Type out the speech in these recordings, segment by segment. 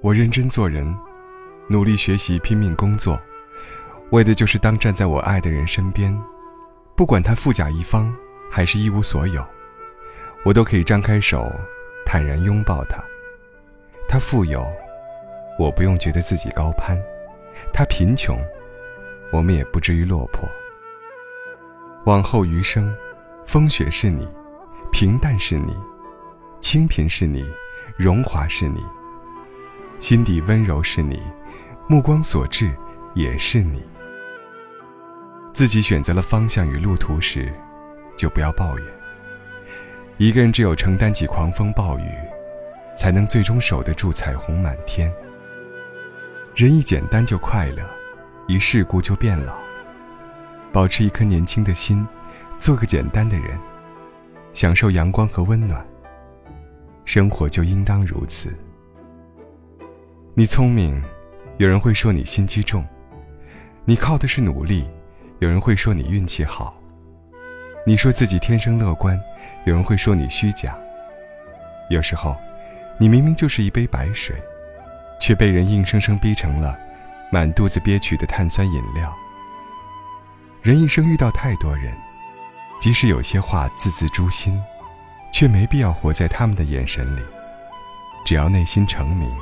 我认真做人，努力学习，拼命工作，为的就是当站在我爱的人身边，不管他富甲一方还是一无所有，我都可以张开手，坦然拥抱他。他富有，我不用觉得自己高攀；他贫穷，我们也不至于落魄。往后余生，风雪是你，平淡是你，清贫是你，荣华是你。心底温柔是你，目光所至也是你。自己选择了方向与路途时，就不要抱怨。一个人只有承担起狂风暴雨，才能最终守得住彩虹满天。人一简单就快乐，一世故就变老。保持一颗年轻的心，做个简单的人，享受阳光和温暖。生活就应当如此。你聪明，有人会说你心机重；你靠的是努力，有人会说你运气好。你说自己天生乐观，有人会说你虚假。有时候，你明明就是一杯白水，却被人硬生生逼成了满肚子憋屈的碳酸饮料。人一生遇到太多人，即使有些话字字诛心，却没必要活在他们的眼神里。只要内心澄明。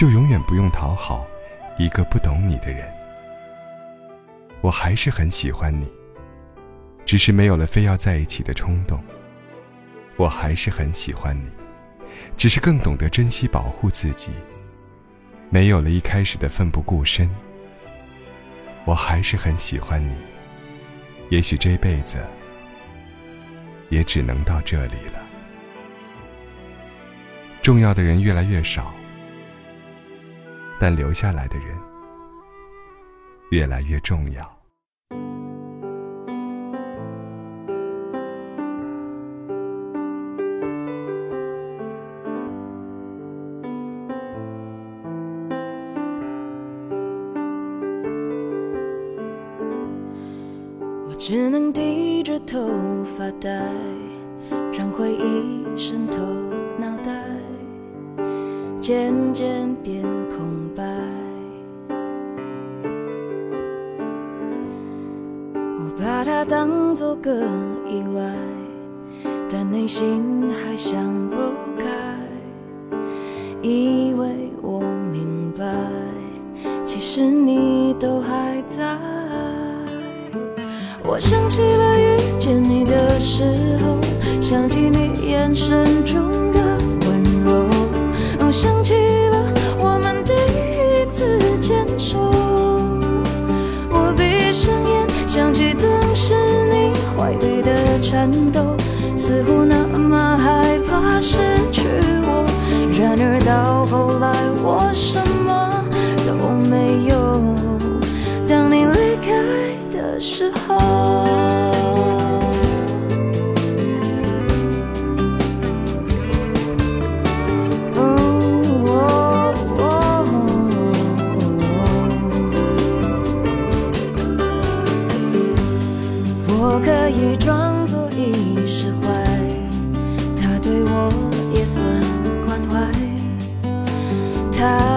就永远不用讨好一个不懂你的人。我还是很喜欢你，只是没有了非要在一起的冲动。我还是很喜欢你，只是更懂得珍惜保护自己，没有了一开始的奋不顾身。我还是很喜欢你，也许这辈子也只能到这里了。重要的人越来越少。但留下来的人越来越重要。我只能低着头发呆，让回忆渗透脑袋，渐渐变把它当作个意外，但内心还想不开，以为我明白，其实你都还在。我想起了遇见你的时候，想起你眼神中的温柔，想起颤抖，似乎那么害怕失去我。然而到后来，我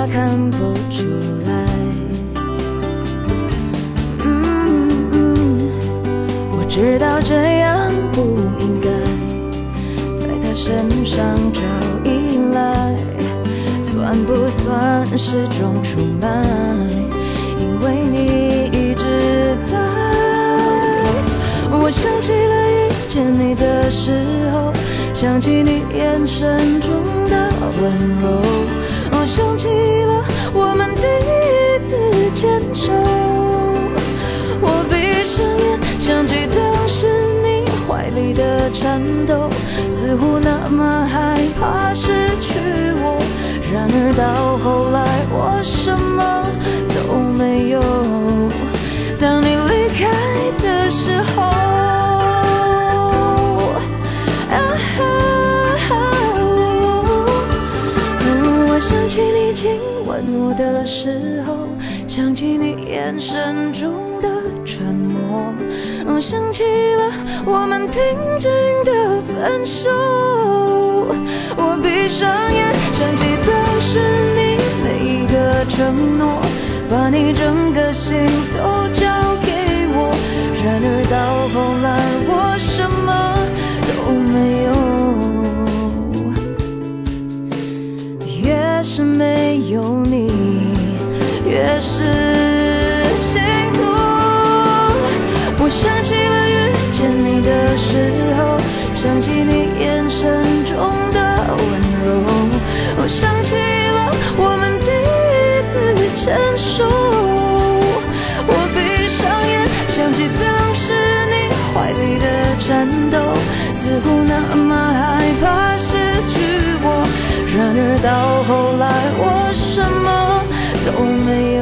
看不出来，嗯嗯，我知道这样不应该在他身上找依赖，算不算是种出卖？因为你一直在。我想起了遇见你的时候，想起你眼神中的温柔。颤抖，似乎那么害怕失去我。然而到后来，我什么都没有。当你离开的时候。啊我想起你亲吻我的时候，想起你眼神中的沉默，想起了我们平静分手。我闭上眼，想起当时你。每一个承诺，把你整个心都交给我。然而到后来，我什么都没有。越是没有你，越是想起你眼神中的温柔，我想起了我们第一次牵手。我闭上眼，想起当时你怀里的颤抖，似乎那么害怕失去我。然而到后来，我什么都没